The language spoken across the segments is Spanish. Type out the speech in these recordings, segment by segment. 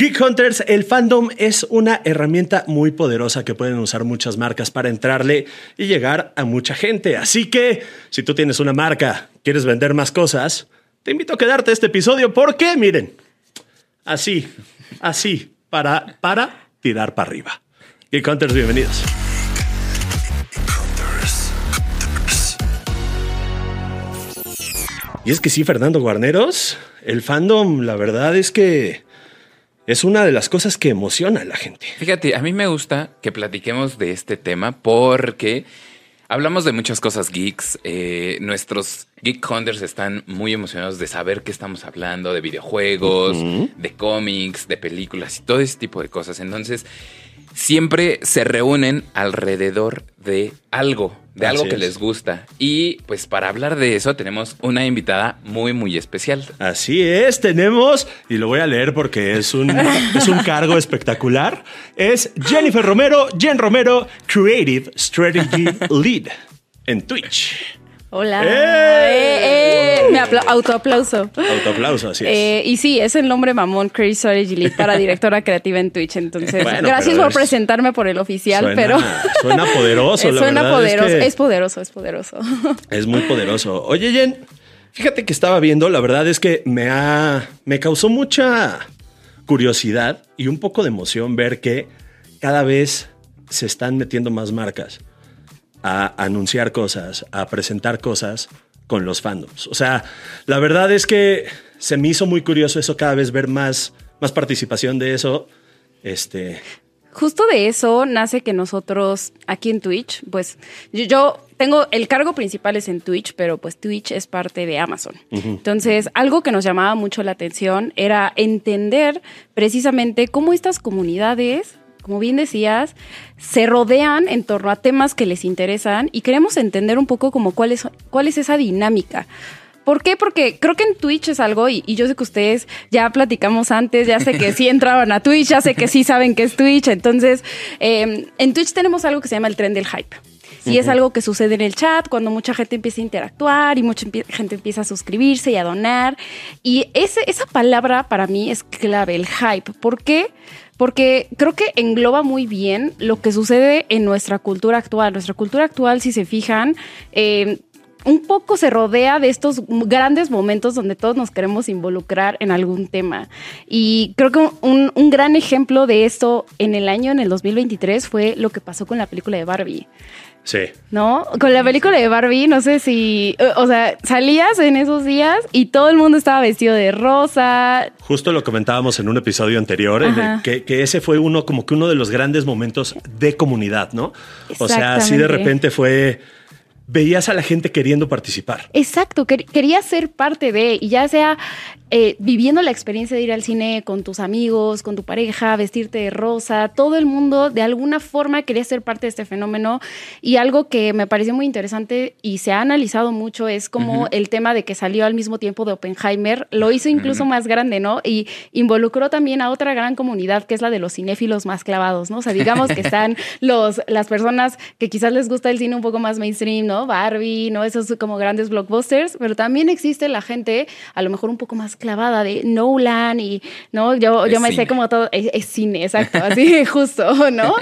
Geek Hunters, el fandom es una herramienta muy poderosa que pueden usar muchas marcas para entrarle y llegar a mucha gente. Así que, si tú tienes una marca, quieres vender más cosas, te invito a quedarte este episodio porque, miren, así, así, para, para tirar para arriba. Geek Hunters, bienvenidos. Y es que sí, Fernando Guarneros, el fandom, la verdad es que es una de las cosas que emociona a la gente. Fíjate, a mí me gusta que platiquemos de este tema porque hablamos de muchas cosas geeks. Eh, nuestros geek hunters están muy emocionados de saber qué estamos hablando, de videojuegos, de cómics, de películas y todo ese tipo de cosas. Entonces, siempre se reúnen alrededor de algo, de algo que les gusta. Y pues para hablar de eso tenemos una invitada muy, muy especial. Así es, tenemos, y lo voy a leer porque es un, es un cargo espectacular, es Jennifer Romero, Jen Romero, Creative Strategy Lead en Twitch. Hola. ¡Eh! Eh, eh. Me autoaplauso. Autoaplauso, así es. Eh, y sí, es el nombre mamón, Strategy Lead para directora creativa en Twitch. Entonces, gracias por presentarme por el oficial, pero. Suena poderoso, la Suena poderoso. Es, poderoso, es poderoso. Es muy poderoso. Oye, Jen, fíjate que estaba viendo, la verdad es que me ha. me causó mucha curiosidad y un poco de emoción ver que cada vez se están metiendo más marcas a anunciar cosas, a presentar cosas con los fandoms. O sea, la verdad es que se me hizo muy curioso eso cada vez ver más, más participación de eso. Este. Justo de eso nace que nosotros aquí en Twitch, pues yo, tengo el cargo principal es en Twitch, pero pues Twitch es parte de Amazon. Entonces, algo que nos llamaba mucho la atención era entender precisamente cómo estas comunidades como bien decías, se rodean en torno a temas que les interesan y queremos entender un poco como cuál es, cuál es esa dinámica. ¿Por qué? Porque creo que en Twitch es algo, y, yo sé que ustedes ya platicamos antes, ya sé que sí entraron a Twitch, ya sé que sí saben qué es Twitch. Entonces, em, en Twitch tenemos algo que se llama el tren del hype. Y es algo que sucede en el chat cuando mucha gente empieza a interactuar y mucha gente empieza a suscribirse y a donar. Y ese, esa palabra para mí es clave, el hype. ¿Por qué? Porque creo que engloba muy bien lo que sucede en nuestra cultura actual. Nuestra cultura actual, si se fijan, eh, un poco se rodea de estos grandes momentos donde todos nos queremos involucrar en algún tema. Y creo que un, un, gran ejemplo de esto en el año, en el 2023, fue lo que pasó con la película de Barbie. Sí. ¿No? Con la película de Barbie, no sé si, o sea, salías en esos días y todo el mundo estaba vestido de rosa. Justo lo comentábamos en un episodio anterior, que, que, ese fue uno, como que uno de los grandes momentos de comunidad, ¿no? O sea, así de repente fue veías a la gente queriendo participar. Exacto, quería ser parte de, y ya sea eh, viviendo la experiencia de ir al cine con tus amigos, con tu pareja, vestirte de rosa, todo el mundo de alguna forma quería ser parte de este fenómeno. Y algo que me pareció muy interesante y se ha analizado mucho es como el tema de que salió al mismo tiempo de Oppenheimer lo hizo incluso más grande, ¿no? Y involucró también a otra gran comunidad que es la de los cinéfilos más clavados, ¿no? O sea, digamos que están los, las personas que quizás les gusta el cine un poco más mainstream, ¿no? Barbie, ¿no? Esos como grandes blockbusters, pero también existe la gente a lo mejor un poco más clavada de Nolan y, ¿no? Yo, yo me sé como todo, es, cine, exacto, así justo, ¿no?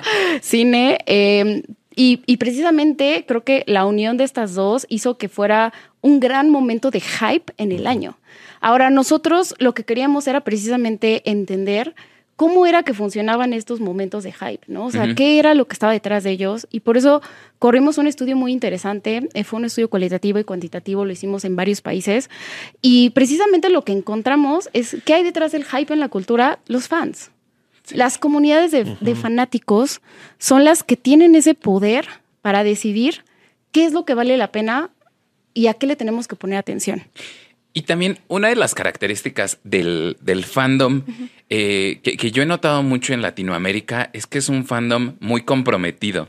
cine. Em, y, y, precisamente creo que la unión de estas dos hizo que fuera un gran momento de hype en el año. Ahora, nosotros lo que queríamos era precisamente entender cómo era que funcionaban estos momentos de hype, ¿no? O sea, qué era lo que estaba detrás de ellos. Y por eso corrimos un estudio muy interesante. Eh, fue un estudio cualitativo y cuantitativo, lo hicimos en varios países. Y precisamente lo que encontramos es qué hay detrás del hype en la cultura, los fans. Las comunidades de, de fanáticos son las que tienen ese poder para decidir qué es lo que vale la pena y a qué le tenemos que poner atención. Y también una de las características del, fandom eh, que, yo he notado mucho en Latinoamérica es que es un fandom muy comprometido.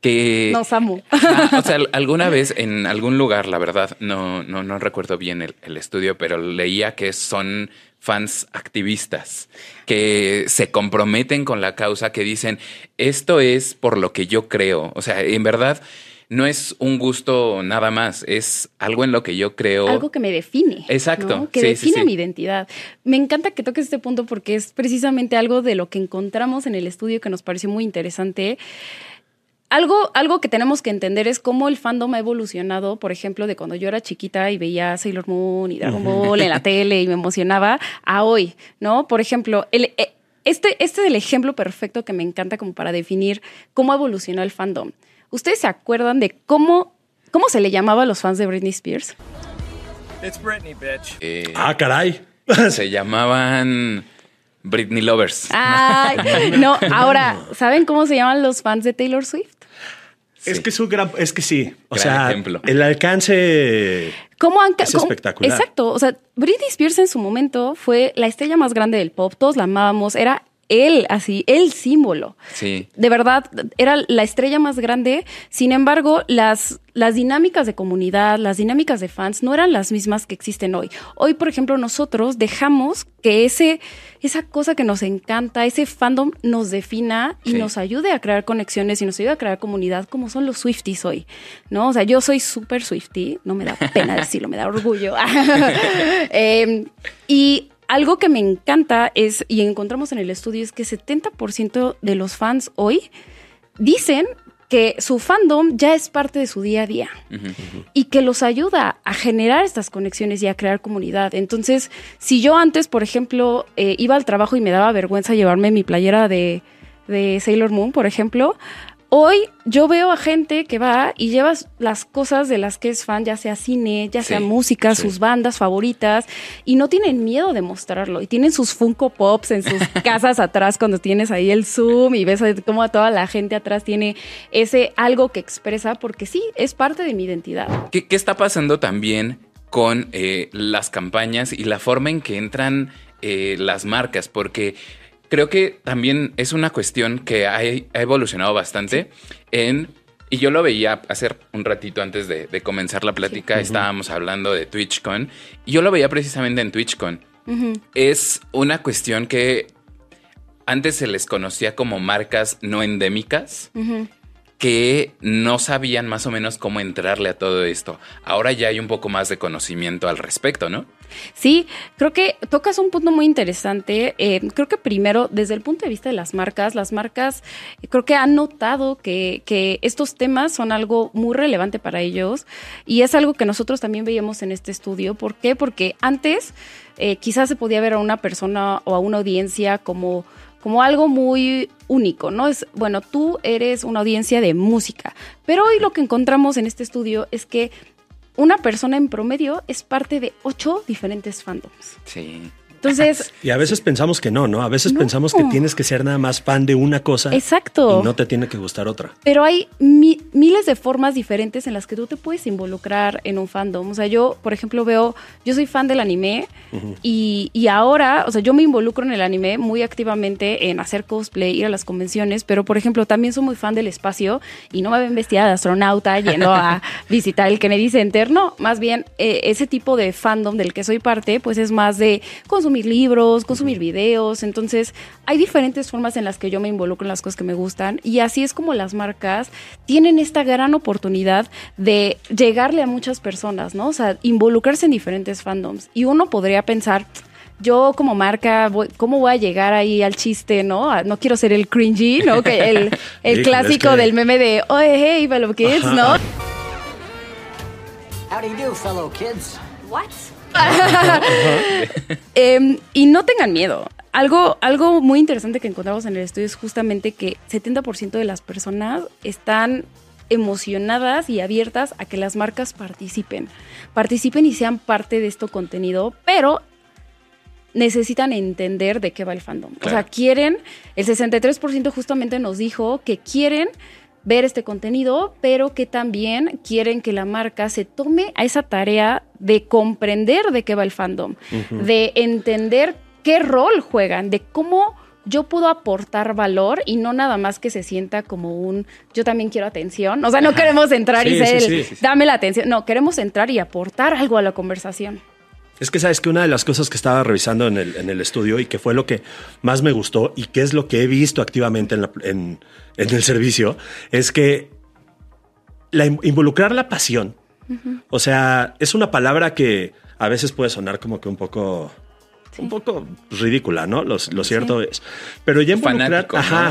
Que, Nos amo. o sea, alguna vez en algún lugar, la verdad, no, no, no recuerdo bien el, el estudio, pero leía que son fans activistas que se comprometen con la causa, que dicen, esto es por lo que yo creo. O sea, en verdad no es un gusto nada más, es algo en lo que yo creo. Algo que me define. Exacto. ¿no? Que Sí, define sí. mi identidad. Me encanta que toques este punto porque es precisamente algo de lo que encontramos en el estudio que nos pareció muy interesante. Algo, algo que tenemos que entender es cómo el fandom ha evolucionado, por ejemplo, de cuando yo era chiquita y veía Sailor Moon y Dragon Ball en la tele y me emocionaba, a hoy, ¿no? Por ejemplo, el, eh, este, este es el ejemplo perfecto que me encanta como para definir cómo evolucionó el fandom. ¿Ustedes se acuerdan de cómo, cómo se le llamaba a los fans de Britney Spears? It's Britney, bitch. Eh, Ah, caray. se llamaban Britney Lovers. Ay, no, ahora, ¿saben cómo se llaman los fans de Taylor Swift? Es que es un gran, es que sí. O Gran sea, ejemplo. el alcance. ¿Cómo han Es cómo- espectacular. Exacto. O sea, Britney Spears en su momento fue la estrella más grande del pop. Todos la amábamos. Era él, así, el símbolo. Sí. De verdad, era la estrella más grande. Sin embargo, las, las dinámicas de comunidad, las dinámicas de fans no eran las mismas que existen hoy. Hoy, por ejemplo, nosotros dejamos que ese, esa cosa que nos encanta, ese fandom nos defina y Sí. nos ayude a crear conexiones y nos ayude a crear comunidad como son los Swifties hoy, ¿no? O sea, yo soy súper Swiftie, no me da pena decirlo, me da orgullo. Em, y algo que me encanta es, y encontramos en el estudio, es que 70% de los fans hoy dicen que su fandom ya es parte de su día a día y que los ayuda a generar estas conexiones y a crear comunidad. Entonces, si yo antes, por ejemplo, eh, iba al trabajo y me daba vergüenza llevarme mi playera de, de Sailor Moon, por ejemplo, hoy yo veo a gente que va y lleva las cosas de las que es fan, ya sea cine, ya sea música, sí. sus bandas favoritas, y no tienen miedo de mostrarlo. Y tienen sus Funko Pops en sus casas atrás cuando tienes ahí el Zoom y ves cómo toda la gente atrás tiene ese algo que expresa, porque sí, es parte de mi identidad. ¿Qué, qué está pasando también con eh, las campañas y la forma en que entran eh, las marcas? Porque creo que también es una cuestión que ha, ha evolucionado bastante en... Y yo lo veía hace un ratito antes de, de comenzar la plática, estábamos hablando de TwitchCon, y yo lo veía precisamente en TwitchCon. Es una cuestión que antes se les conocía como marcas no endémicas, que no sabían más o menos cómo entrarle a todo esto. Ahora ya hay un poco más de conocimiento al respecto, ¿no? Sí, creo que tocas un punto muy interesante. Eh, creo que primero, desde el punto de vista de las marcas, las marcas eh, creo que han notado que, que estos temas son algo muy relevante para ellos y es algo que nosotros también veíamos en este estudio. ¿Por qué? Porque antes eh, quizás se podía ver a una persona o a una audiencia como como algo muy único, ¿no? Es, bueno, tú eres una audiencia de música, pero hoy lo que encontramos en este estudio es que una persona en promedio es parte de ocho diferentes fandoms. Sí. Entonces, Y a veces pensamos que no, ¿no? A veces No. pensamos que tienes que ser nada más fan de una cosa. Exacto. Y no te tiene que gustar otra. pero hay mi- miles de formas diferentes en las que tú te puedes involucrar en un fandom. O sea, yo, por ejemplo, veo, yo soy fan del anime y, y ahora, o sea, yo me involucro en el anime muy activamente en hacer cosplay, ir a las convenciones, pero, por ejemplo, también soy muy fan del espacio y no me ven vestida de astronauta yendo a visitar el Kennedy Center. No, más bien, eh, ese tipo de fandom del que soy parte, pues es más de consumir libros, consumir videos. Entonces, hay diferentes formas en las que yo me involucro en las cosas que me gustan y así es como las marcas tienen esta gran oportunidad de llegarle a muchas personas, ¿no? O sea, involucrarse en diferentes fandoms. Y uno podría pensar, yo como marca, voy- ¿cómo voy a llegar ahí al chiste, no? No quiero ser el cringy, ¿no? Que el, el clásico es que- del meme de, oh, hey, fellow kids, Ajá. ¿no? Howdy do, fellow kids. What? Em, y no tengan miedo. Algo, algo muy interesante que encontramos en el estudio es justamente que 70% de las personas están emocionadas y abiertas a que las marcas participen. Participen y sean parte de este contenido, pero necesitan entender de qué va el fandom. O sea, quieren, el 63% justamente nos dijo que quieren ver este contenido, pero que también quieren que la marca se tome a esa tarea de comprender de qué va el fandom, de entender qué rol juegan, de cómo yo puedo aportar valor y no nada más que se sienta como un yo también quiero atención. O sea, no queremos entrar y ser sí, sí. dame la atención. No, queremos entrar y aportar algo a la conversación. Es que sabes que una de las cosas que estaba revisando en el, en el estudio y que fue lo que más me gustó y que es lo que he visto activamente en, la- en- en el servicio es que la, involucrar la pasión. O sea, es una palabra que a veces puede sonar como que un poco un poco ridícula, ¿no? Lo, cierto es. Pero ya involucrar. ajá,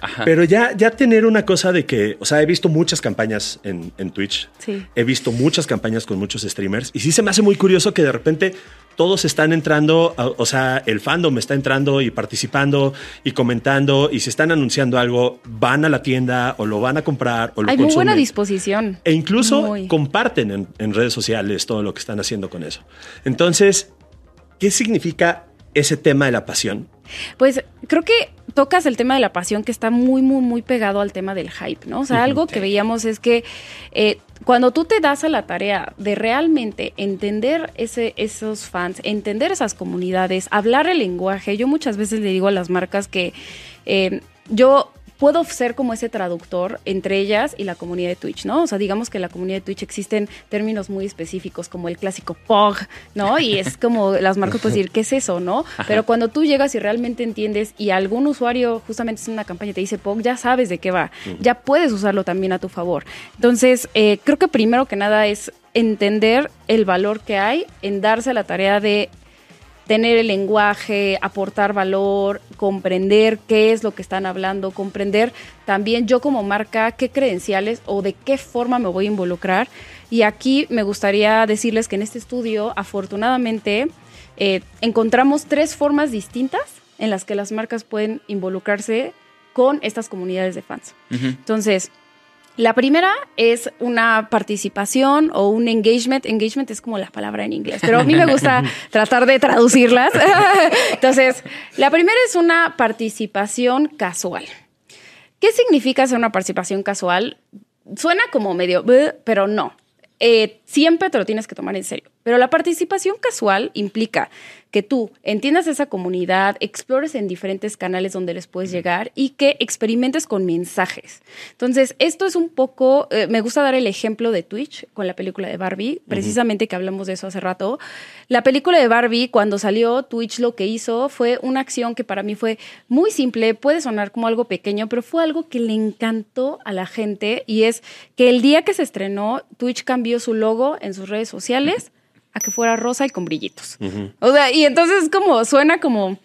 ajá. Pero ya, ya tener una cosa de que, o sea, he visto muchas campañas en, en Twitch. Sí. He visto muchas campañas con muchos streamers. Y sí se me hace muy curioso que de repente todos están entrando, o sea, el fandom está entrando y participando y comentando y si están anunciando algo, van a la tienda o lo van a comprar o lo Hay muy buena disposición. E incluso comparten en, en, redes sociales todo lo que están haciendo con eso. Entonces, ¿Qué significa ese tema de la pasión? Pues creo que tocas el tema de la pasión que está muy, muy, muy pegado al tema del hype, ¿no? O sea, algo que veíamos es que eh, cuando tú te das a la tarea de realmente entender ese, esos fans, entender esas comunidades, hablar el lenguaje, yo muchas veces le digo a las marcas que eh, yo puedo ser como ese traductor entre ellas y la comunidad de Twitch, ¿no? O sea, digamos que en la comunidad de Twitch existen términos muy específicos como el clásico POG, ¿no? Y es como las marcas pueden decir, ¿qué es eso, no? Pero cuando tú llegas y realmente entiendes y algún usuario justamente es una campaña y te dice POG, ya sabes de qué va, ya puedes usarlo también a tu favor. Entonces, eh, creo que primero que nada es entender el valor que hay en darse la tarea de tener el lenguaje, aportar valor, comprender qué es lo que están hablando, comprender también yo como marca qué credenciales o de qué forma me voy a involucrar. Y aquí me gustaría decirles que en este estudio, afortunadamente, eh, encontramos tres formas distintas en las que las marcas pueden involucrarse con estas comunidades de fans. Entonces, la primera es una participación o un engagement. Engagement es como la palabra en inglés, pero a mí me gusta tratar de traducirlas. Entonces, la primera es una participación casual. ¿Qué significa ser una participación casual? Suena como medio, pero no. Eh, siempre te lo tienes que tomar en serio. Pero la participación casual implica que tú entiendas esa comunidad, explores en diferentes canales donde les puedes llegar y que experimentes con mensajes. Entonces, esto es un poco, eh, me gusta dar el ejemplo de Twitch con la película de Barbie, precisamente que hablamos de eso hace rato. La película de Barbie, cuando salió, Twitch lo que hizo fue una acción que para mí fue muy simple, puede sonar como algo pequeño, pero fue algo que le encantó a la gente y es que el día que se estrenó, Twitch cambió su logo en sus redes sociales a que fuera rosa y con brillitos. O sea, y entonces como suena como...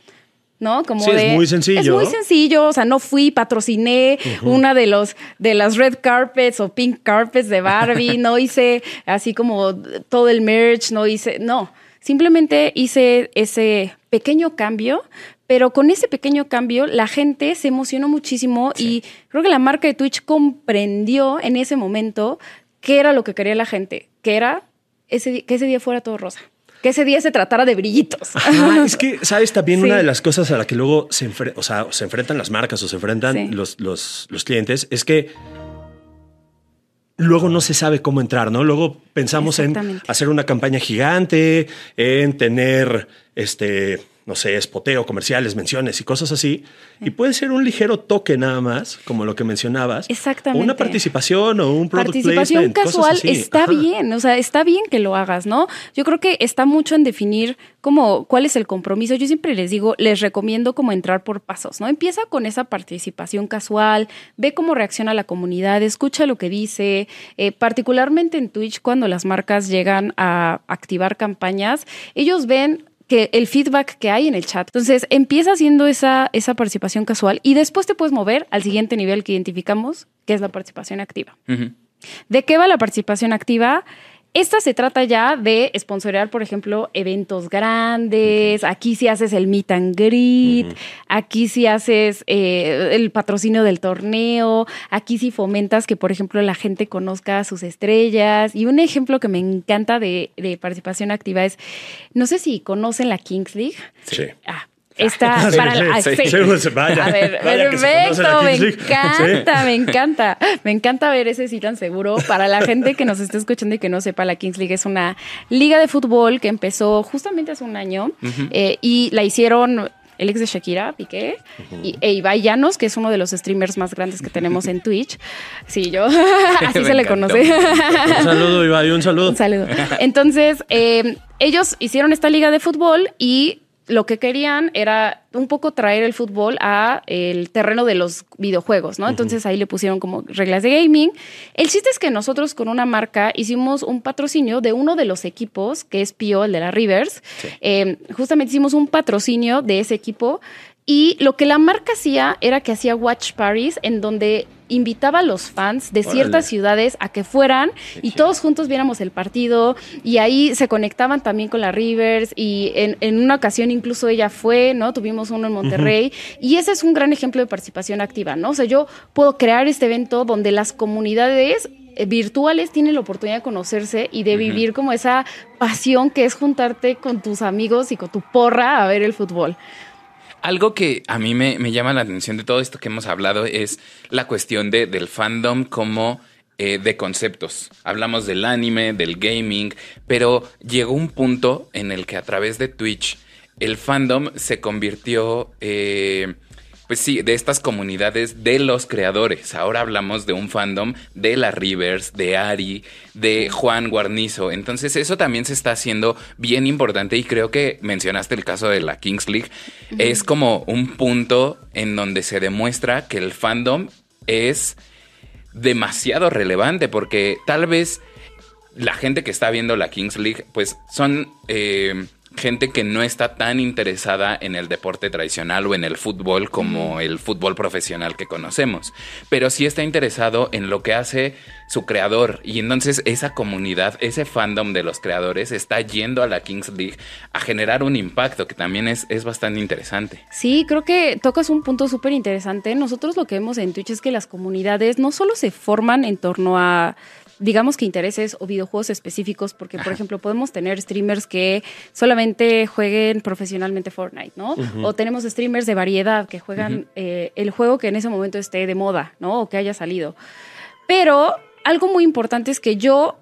¿no? Como sí, es muy sencillo. Es muy sencillo, o sea, no fui, patrociné una de los de las red carpets o pink carpets de Barbie, no hice así como todo el merch, no hice, no, simplemente hice ese pequeño cambio, pero con ese pequeño cambio la gente se emocionó muchísimo y creo que la marca de Twitch comprendió en ese momento qué era lo que quería la gente, que era ese, que ese día fuera todo rosa. Que ese día se tratara de brillitos. es que, ¿sabes? También una de las cosas a la que luego se, o sea, se enfrentan las marcas o se enfrentan los, los, los clientes es que luego no se sabe cómo entrar, ¿no? Luego pensamos en hacer una campaña gigante, en tener este no sé, espoteo, comerciales, menciones y cosas así. Y puede ser un ligero toque nada más, como lo que mencionabas. Exactamente. O una participación o un product Participación casual está bien, o sea, está bien que lo hagas, ¿no? Yo creo que está mucho en definir como cuál es el compromiso. Yo siempre les digo, les recomiendo como entrar por pasos, ¿no? Empieza con esa participación casual, ve cómo reacciona la comunidad, escucha lo que dice, eh, particularmente en Twitch cuando las marcas llegan a activar campañas, ellos ven que el feedback que hay en el chat. Entonces, empieza haciendo esa, esa participación casual y después te puedes mover al siguiente nivel que identificamos, que es la participación activa. ¿De qué va la participación activa? Esta se trata ya de sponsorear, por ejemplo, eventos grandes. Aquí sí haces el meet and greet. Aquí sí haces eh, el patrocinio del torneo. Aquí sí fomentas que, por ejemplo, la gente conozca a sus estrellas. Y un ejemplo que me encanta de, de participación activa es, no sé si conocen la Kings League. Sí. Ah, Está para la. a ver, perfecto, me encanta, me encanta. Me encanta ver ese sí tan seguro. Para la gente que nos esté escuchando y que no sepa, la Kings League es una liga de fútbol que empezó justamente hace un año eh, y la hicieron el ex de Shakira, Piqué, y, e Ibai Llanos, que es uno de los streamers más grandes que tenemos en Twitch. Sí, yo, así se le conoce. un saludo, Ibai, un saludo. Un saludo. Entonces, eh, ellos hicieron esta liga de fútbol y lo que querían era un poco traer el fútbol a el terreno de los videojuegos, ¿no? Entonces ahí le pusieron como reglas de gaming. El chiste es que nosotros con una marca hicimos un patrocinio de uno de los equipos, que es Pio, el de la Rivers. Eh, justamente hicimos un patrocinio de ese equipo y lo que la marca hacía era que hacía watch parties en donde invitaba a los fans de Órale. ciertas ciudades a que fueran y todos juntos viéramos el partido y ahí se conectaban también con la Rivers y en, en una ocasión incluso ella fue, ¿no? Tuvimos uno en Monterrey y ese es un gran ejemplo de participación activa, ¿no? O sea, yo puedo crear este evento donde las comunidades eh, virtuales tienen la oportunidad de conocerse y de vivir como esa pasión que es juntarte con tus amigos y con tu porra a ver el fútbol. Algo que a mí me, me llama la atención de todo esto que hemos hablado es la cuestión de, del fandom como eh, de conceptos. Hablamos del anime, del gaming, pero llegó un punto en el que a través de Twitch el fandom se convirtió... eh, pues sí, de estas comunidades de los creadores. Ahora hablamos de un fandom de la Rivers, de Ari, de Juan Guarnizo. Entonces eso también se está haciendo bien importante y creo que mencionaste el caso de la Kings League. Es como un punto en donde se demuestra que el fandom es demasiado relevante porque tal vez la gente que está viendo la Kings League, pues son eh, gente que no está tan interesada en el deporte tradicional o en el fútbol como el fútbol profesional que conocemos, pero sí está interesado en lo que hace su creador y entonces esa comunidad, ese fandom de los creadores está yendo a la Kings League a generar un impacto que también es, es bastante interesante. Sí, creo que tocas un punto súper interesante. Nosotros lo que vemos en Twitch es que las comunidades no solo se forman en torno a digamos que intereses o videojuegos específicos, porque por ejemplo podemos tener streamers que solamente jueguen profesionalmente Fortnite, ¿no? O tenemos streamers de variedad que juegan eh, el juego que en ese momento esté de moda, ¿no? O que haya salido. Pero algo muy importante es que yo,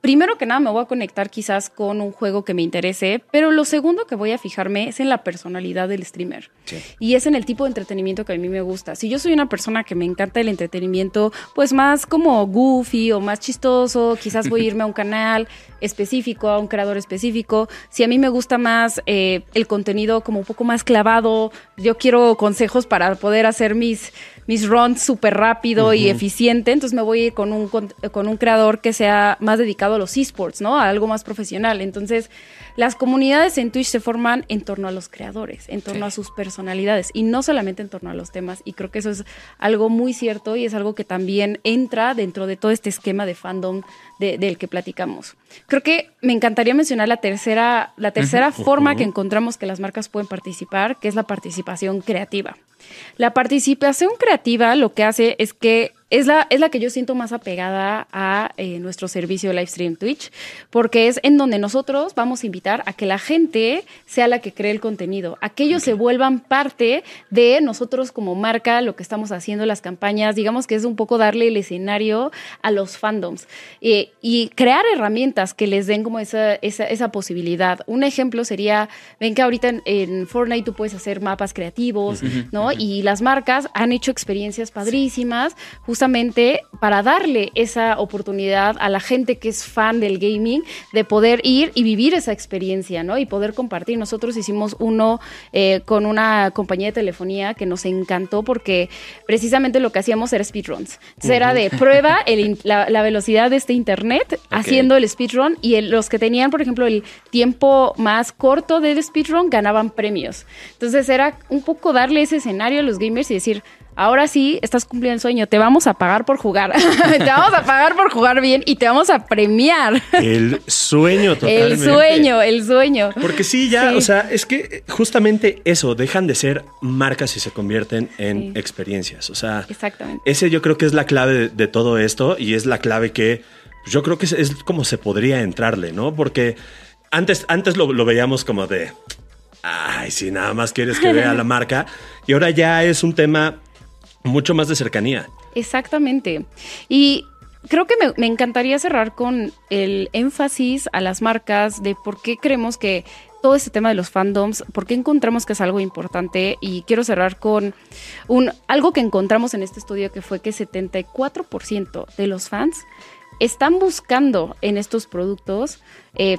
primero que nada, me voy a conectar quizás con un juego que me interese, pero lo segundo que voy a fijarme es en la personalidad del streamer. Y es en el tipo de entretenimiento que a mí me gusta. Si yo soy una persona que me encanta el entretenimiento, pues más como goofy o más chistoso, quizás voy a irme a un canal específico, a un creador específico. Si a mí me gusta más eh, el contenido como un poco más clavado, yo quiero consejos para poder hacer mis, mis runs súper rápido y eficiente, entonces me voy a ir con un, con, con un creador que sea más dedicado a los esports, ¿no? A algo más profesional. Entonces, las comunidades en Twitch se forman en torno a los creadores, en torno Sí. a sus personalidades y no solamente en torno a los temas. Y creo que eso es algo muy cierto y es algo que también entra dentro de todo este esquema de fandom de- del que platicamos. Creo que me encantaría mencionar la tercera, la tercera forma que encontramos que las marcas pueden participar, que es la participación creativa. La participación creativa lo que hace es que es la, es la que yo siento más apegada a eh, nuestro servicio de live stream Twitch, porque es en donde nosotros vamos a invitar a que la gente sea la que cree el contenido, a que ellos se vuelvan parte de nosotros como marca, lo que estamos haciendo, las campañas, digamos que es un poco darle el escenario a los fandoms eh, y crear herramientas que les den como esa, esa, esa posibilidad. Un ejemplo sería, ven que ahorita en, en Fortnite tú puedes hacer mapas creativos, ¿no? Y las marcas han hecho experiencias padrísimas justamente para darle esa oportunidad a la gente que es fan del gaming de poder ir y vivir esa experiencia, ¿no? Y poder compartir. Nosotros hicimos uno eh, con una compañía de telefonía que nos encantó porque precisamente lo que hacíamos era speedruns. Entonces era de prueba el la, la velocidad de este internet haciendo el speedrun y el- los que tenían, por ejemplo, el tiempo más corto del speedrun ganaban premios. Entonces era un poco darle ese escenario a los gamers y decir, ahora sí, estás cumpliendo el sueño, te vamos a pagar por jugar, te vamos a pagar por jugar bien y te vamos a premiar. El sueño totalmente. El sueño, el sueño. Porque sí, ya, Sí. o sea, es que justamente eso, dejan de ser marcas y se convierten en Sí. experiencias. O sea, Exactamente. ese yo creo que es la clave de, de todo esto y es la clave que yo creo que es, es como se podría entrarle, ¿no? Porque antes, antes lo, lo veíamos como de, ay, si nada más quieres que vea la marca y ahora ya es un tema mucho más de cercanía. Exactamente. Y creo que me, me encantaría cerrar con el énfasis a las marcas de por qué creemos que todo este tema de los fandoms, por qué encontramos que es algo importante y quiero cerrar con un algo que encontramos en este estudio que fue que 74% de los fans están buscando en estos productos eh,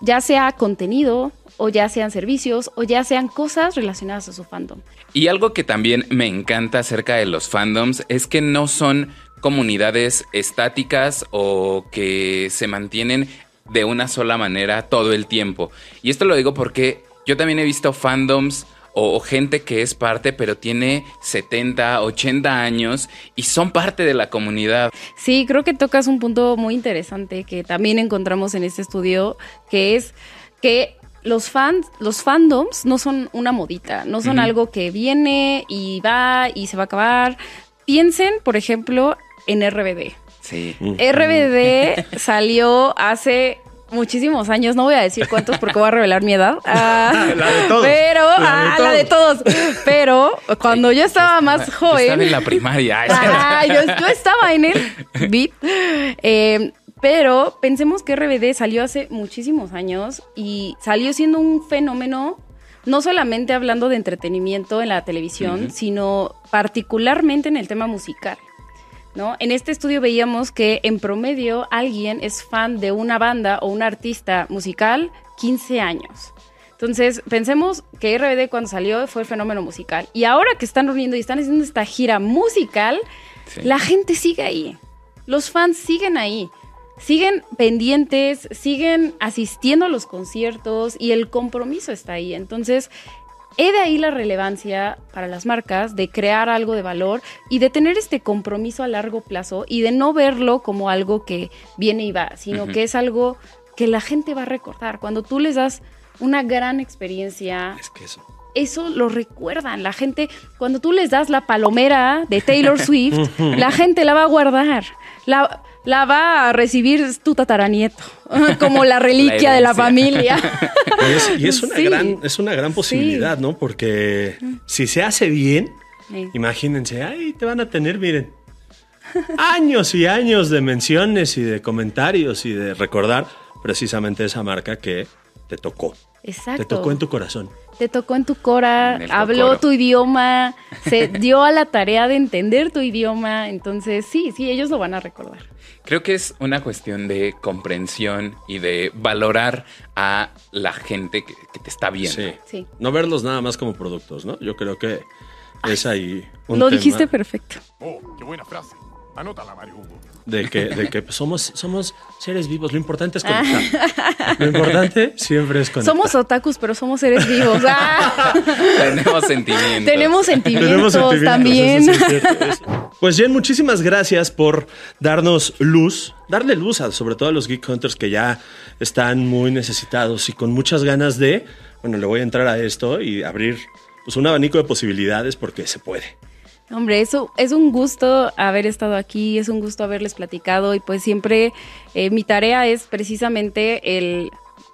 ya sea contenido o ya sean servicios, o ya sean cosas relacionadas a su fandom. Y algo que también me encanta acerca de los fandoms es que no son comunidades estáticas o que se mantienen de una sola manera todo el tiempo. Y esto lo digo porque yo también he visto fandoms o, gente que es parte, pero tiene 70, 80 años y son parte de la comunidad. Sí, creo que tocas un punto muy interesante que también encontramos en este estudio, que es que los fans, los fandoms no son una modita, no son algo que viene y va y se va a acabar. Piensen, por ejemplo, en RBD. Sí. RBD salió hace muchísimos años, no voy a decir cuántos porque voy a revelar mi edad. Ah, La de todos. Pero, La de ah, la todos. de todos. Pero cuando yo estaba más Yo joven. Estaba en la primaria. Ah, yo, yo estaba en el beat. Eh, pero pensemos que RBD salió hace muchísimos años y salió siendo un fenómeno, no solamente hablando de entretenimiento en la televisión, sino particularmente en el tema musical. ¿no? En este estudio veíamos que en promedio alguien es fan de una banda o un artista musical 15 años. Entonces, pensemos que RBD cuando salió fue el fenómeno musical. Y ahora que están reuniendo y están haciendo esta gira musical, Sí. la gente sigue ahí. Los fans siguen ahí. Siguen pendientes, siguen asistiendo a los conciertos y el compromiso está ahí. Entonces, he de ahí la relevancia para las marcas de crear algo de valor y de tener este compromiso a largo plazo y de no verlo como algo que viene y va, sino que es algo que la gente va a recordar. Cuando tú les das una gran experiencia, Es que eso. eso lo recuerdan. La gente, cuando tú les das la palomera de Taylor Swift, la gente la va a guardar. La, la va a recibir tu tataranieto, como la reliquia de la familia. Y es, y es una Sí. gran, es una gran posibilidad, Sí. ¿no? Porque si se hace bien, Sí. imagínense, ay, te van a tener, miren, años y años de menciones y de comentarios y de recordar precisamente esa marca que te tocó. Exacto. Te tocó en tu corazón. Te tocó en tu cora, En habló tu idioma, se dio a la tarea de entender tu idioma. Entonces, sí, sí, ellos lo van a recordar. Creo que es una cuestión de comprensión y de valorar a la gente que, que te está viendo. Sí. Sí. No verlos nada más como productos, ¿no? Yo creo que es ahí un lo tema dijiste perfecto. Oh, qué buena frase. Anótala, Mario Hugo. de que, de que somos, somos seres vivos. Lo importante es Ah. conectar. Lo importante siempre es conectar. Somos otakus, pero somos seres vivos. Ah. Tenemos sentimientos. Tenemos sentimientos, Tenemos sentimientos, también. eso eso. Pues Jen, muchísimas gracias por darnos luz, darle luz a sobre todo a los Geek Hunters que ya están muy necesitados y con muchas ganas de, bueno, le voy a entrar a esto y abrir pues un abanico de posibilidades porque se puede. Hombre, eso es un gusto haber estado aquí, es un gusto haberles platicado y pues siempre eh, mi tarea es precisamente el,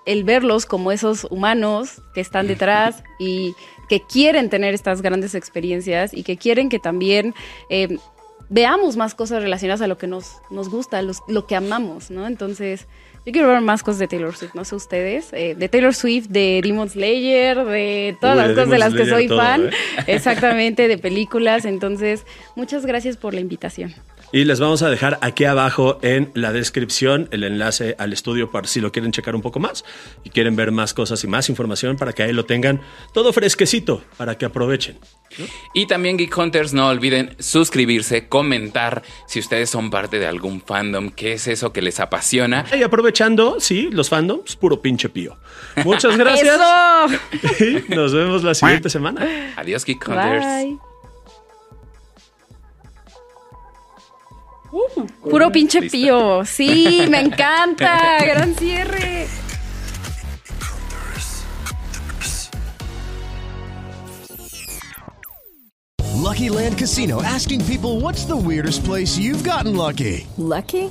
el verlos como esos humanos que están detrás y que quieren tener estas grandes experiencias y que quieren que también eh, veamos más cosas relacionadas a lo que nos, nos gusta, los- lo que amamos, ¿no? Entonces, yo quiero ver más cosas de Taylor Swift, no sé ustedes, eh, de Taylor Swift, de Demon Slayer, de todas Uy, las de cosas de las que soy todo, fan. ¿eh? Exactamente, de películas. Entonces, muchas gracias por la invitación. Y les vamos a dejar aquí abajo en la descripción el enlace al estudio para si lo quieren checar un poco más y quieren ver más cosas y más información para que ahí lo tengan todo fresquecito para que aprovechen. Y también Geek Hunters, no olviden suscribirse, comentar si ustedes son parte de algún fandom, qué es eso que les apasiona. Y aprovechando, sí, los fandoms, puro pinche pío. Muchas gracias. Y nos vemos la siguiente semana. Adiós, Geek Hunters. Bye. Puro pinche Lista. pío. Sí, me encanta. Gran cierre. Lucky Land Casino asking people what's the weirdest place you've gotten lucky? Lucky?